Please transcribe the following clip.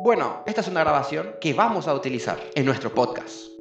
Bueno, esta es una grabación que vamos a utilizar en nuestro podcast.